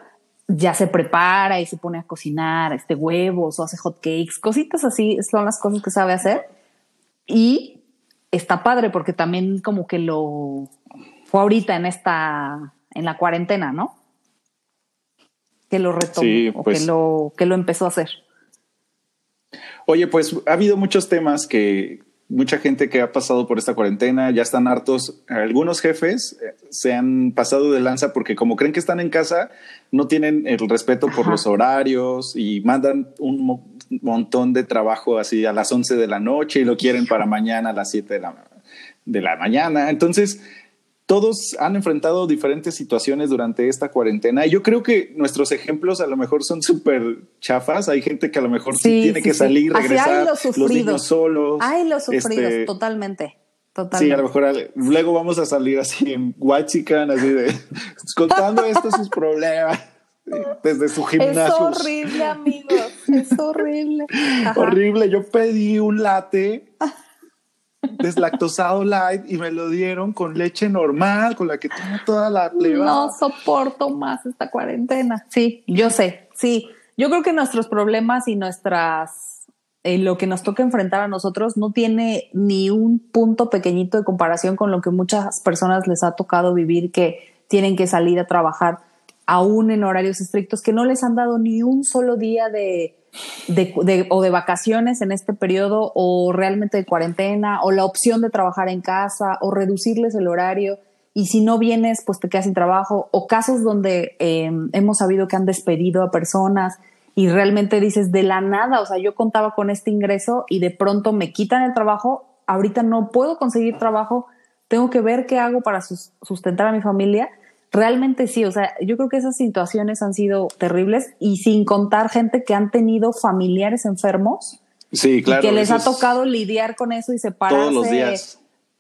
ya se prepara y se pone a cocinar este huevos o hace hot cakes, cositas así son las cosas que sabe hacer. Y está padre porque también como que lo fue ahorita en esta en la cuarentena, ¿no? Que lo retomó o que pues lo que lo empezó a hacer. Oye, pues ha habido muchos temas que mucha gente que ha pasado por esta cuarentena ya están hartos. Algunos jefes eh, se han pasado de lanza porque como creen que están en casa, no tienen el respeto por los horarios y mandan un montón de trabajo así a las 11 de la noche y lo quieren para mañana a las 7 de la, de la mañana. Entonces, todos han enfrentado diferentes situaciones durante esta cuarentena yo creo que nuestros ejemplos a lo mejor son súper chafas. Hay gente que a lo mejor sí, tiene que salir, regresar, los, los, niños solos. Hay los sufridos, este, totalmente. Totalmente. Sí, a lo mejor luego vamos a salir así en Huachican, así de contando estos sus problemas desde su gimnasio. Es horrible, amigos. Es horrible. Horrible. Yo pedí un latte deslactosado light y me lo dieron con leche normal, con la que tengo toda la pleba. No soporto más esta cuarentena. Sí, yo sé. Sí, yo creo que nuestros problemas y nuestras eh, lo que nos toca enfrentar a nosotros no tiene ni un punto pequeñito de comparación con lo que muchas personas les ha tocado vivir que tienen que salir a trabajar aún en horarios estrictos, que no les han dado ni un solo día de, de, o de vacaciones en este periodo o realmente de cuarentena o la opción de trabajar en casa o reducirles el horario y si no vienes pues te quedas sin trabajo o casos donde em, hemos sabido que han despedido a personas y realmente dices de la nada, o sea, yo contaba con este ingreso y de pronto me quitan el trabajo, ahorita no puedo conseguir trabajo, tengo que ver qué hago para sustentar a mi familia realmente sí, o sea, yo creo que esas situaciones han sido terribles y sin contar gente que han tenido familiares enfermos. Sí, claro. Y que les ha tocado lidiar con eso y separarse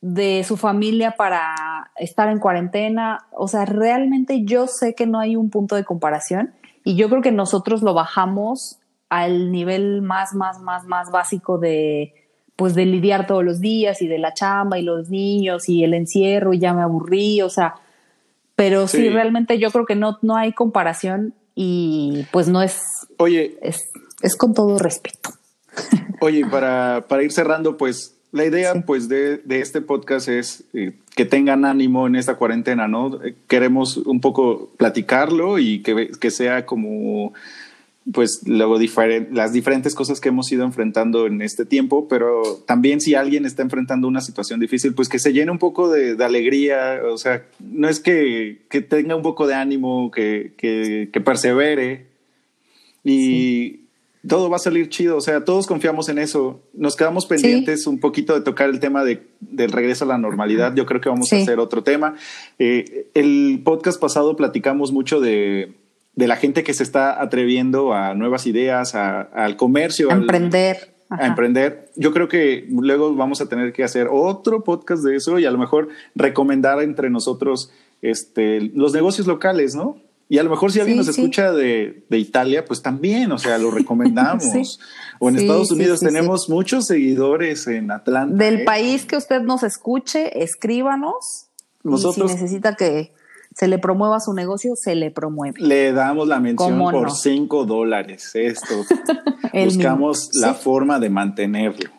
de su familia para estar en cuarentena. O sea, realmente yo sé que no hay un punto de comparación y yo creo que nosotros lo bajamos al nivel más, más, más, más básico de pues de lidiar todos los días y de la chamba y los niños y el encierro y ya me aburrí, o sea, pero sí. realmente yo creo que no, no hay comparación y pues no es. Oye. Es, es con todo respeto. Oye, para, para ir cerrando, pues la idea pues de, de, este podcast es eh, que tengan ánimo en esta cuarentena, ¿no? Queremos un poco platicarlo y que, que sea como pues luego las diferentes cosas que hemos ido enfrentando en este tiempo, pero también si alguien está enfrentando una situación difícil, pues que se llene un poco de, alegría, o sea, no es que, que, tenga un poco de ánimo, que, que, persevere y todo va a salir chido, o sea, todos confiamos en eso, nos quedamos pendientes un poquito de tocar el tema de, del regreso a la normalidad, yo creo que vamos a hacer otro tema. Eh, el podcast pasado platicamos mucho de de la gente que se está atreviendo a nuevas ideas, al comercio. A emprender. A emprender. Yo creo que luego vamos a tener que hacer otro podcast de eso y a lo mejor recomendar entre nosotros este, los negocios locales, ¿no? Y a lo mejor si alguien nos escucha de, Italia, pues también, o sea, lo recomendamos. O en Estados Unidos tenemos muchos seguidores en Atlanta. Del ¿eh? país que usted nos escuche, escríbanos. Nosotros. si necesita que se le promueva su negocio, se le promueve. Le damos la mención por cinco dólares. Esto. Buscamos la forma de mantenerlo.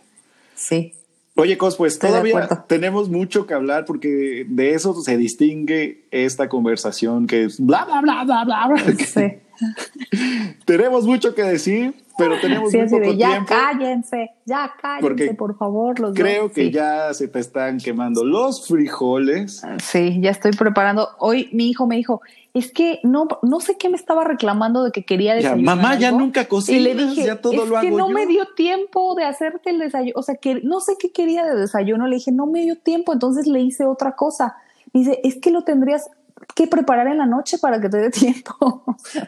Sí. Oye, Cos, pues todavía tenemos mucho que hablar porque de eso se distingue esta conversación que es bla, bla, bla, bla, bla. bla. Sí. tenemos mucho que decir, pero tenemos Sí, muy poco de, ya tiempo. cállense, ya cállense, por favor. Los Creo dos". que Sí. ya se te están quemando los frijoles. Sí, ya estoy preparando. Hoy mi hijo me dijo, es que no, no sé qué me estaba reclamando de que quería Ya, desayunar. mamá, ya algo". nunca Y cocinas, le dije, ya todo es lo que hago no yo. me dio tiempo de hacerte el desayuno. O sea, que no sé qué quería de desayuno. Le dije, no me dio tiempo, entonces le hice otra cosa. Dice, es que lo tendrías que preparar en la noche para que te dé tiempo,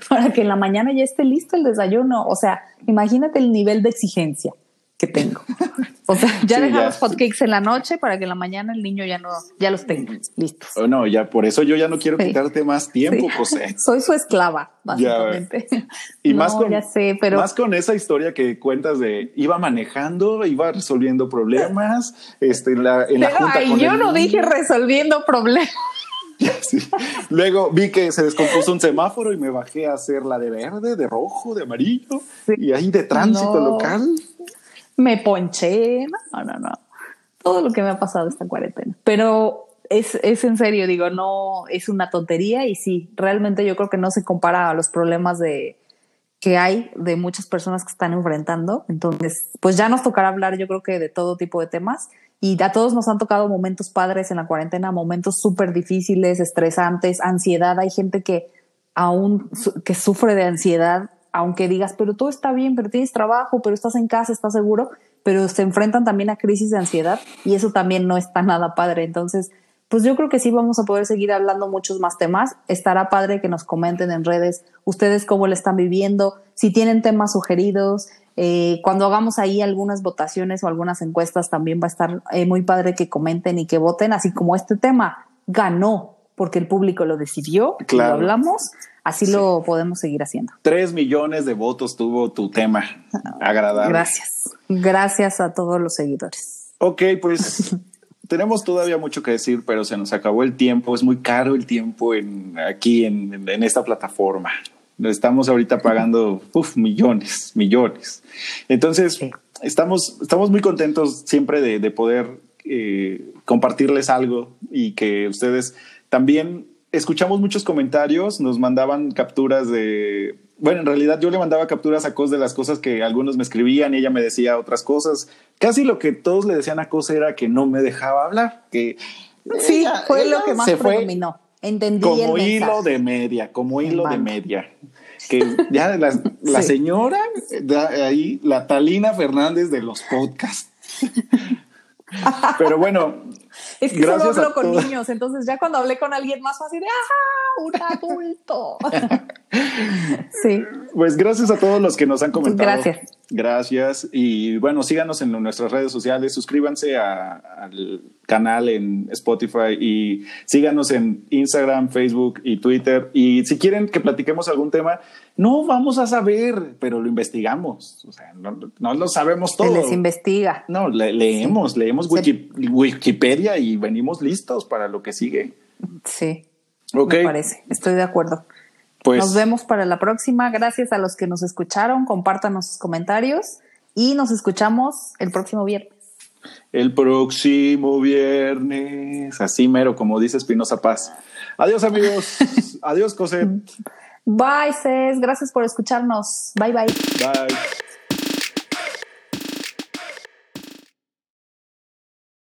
para que en la mañana ya esté listo el desayuno. O sea, imagínate el nivel de exigencia que tengo. O sea, ya Sí, dejar ya. los hotcakes en la noche para que en la mañana el niño ya no, ya los tenga listos. Oh, no, ya por eso yo ya no quiero Sí. quitarte más tiempo, Sí. José. Soy su esclava, básicamente. Y No, más con, ya sé, pero más con esa historia que cuentas de iba manejando, iba resolviendo problemas, este, en la, en la Pero, junta ay, con yo el no niño. dije resolviendo problemas. Sí. Luego vi que se descompuso un semáforo y me bajé a hacer la de verde, de rojo, de amarillo Sí. y ahí de tránsito No. local. Me ponché. No, no, no. Todo lo que me ha pasado esta cuarentena. Pero es, es en serio, digo, no es una tontería y sí, realmente yo creo que no se compara a los problemas de que hay de muchas personas que están enfrentando. Entonces, pues ya nos tocará hablar, yo creo que de todo tipo de temas. Y a todos nos han tocado momentos padres en la cuarentena, momentos súper difíciles, estresantes, ansiedad. Hay gente que aún que sufre de ansiedad, aunque digas, pero todo está bien, pero tienes trabajo, pero estás en casa, estás seguro, pero se enfrentan también a crisis de ansiedad y eso también no está nada padre. Entonces, pues yo creo que sí vamos a poder seguir hablando muchos más temas. Estará padre que nos comenten en redes ustedes cómo le están viviendo, si tienen temas sugeridos. Eh, cuando hagamos ahí algunas votaciones o algunas encuestas, también va a estar eh, muy padre que comenten y que voten, así como este tema ganó porque el público lo decidió, Claro. lo hablamos, así lo podemos seguir haciendo. Tres millones de votos tuvo tu tema. Agradable. Gracias. Gracias a todos los seguidores. Ok, pues tenemos todavía mucho que decir, pero se nos acabó el tiempo. Es muy caro el tiempo en, aquí en, en esta plataforma. Estamos ahorita pagando uf, millones, millones. Entonces, Sí. estamos, estamos muy contentos siempre de, de poder eh, compartirles algo y que ustedes también escuchamos muchos comentarios, nos mandaban capturas de... Bueno, en realidad yo le mandaba capturas a Cos de las cosas que algunos me escribían y ella me decía otras cosas. Casi lo que todos le decían a Cos era que no me dejaba hablar, que Sí, ella- fue ella lo que más predominó. Entendí como el hilo de media, como hilo de media. Que ya la, señora, ahí, la Talina Fernández de los podcasts. Pero bueno, Es que Gracias solo hablo con niños, entonces ya cuando hablé con alguien más de ¡ah! Un adulto. sí. Pues gracias a todos los que nos han comentado. Gracias. Gracias. Y bueno, síganos en nuestras redes sociales, suscríbanse a- al canal en Spotify y síganos en Instagram, Facebook y Twitter. Y si quieren que platiquemos algún tema, no vamos a saber, pero lo investigamos. O sea, no, no lo sabemos Se todo. les investiga. No, le- leemos, leemos Se- Wiki- Wikipedia y venimos listos para lo que sigue. Sí. Ok, Me parece. Estoy de acuerdo. Pues Nos vemos para la próxima. Gracias a los que nos escucharon. Compártanos sus comentarios y nos escuchamos el próximo viernes. El próximo viernes, así mero, como dice Espinosa Paz. Adiós, amigos. Adiós, Cosette. Bye, Cés. Gracias por escucharnos. Bye, bye. Bye.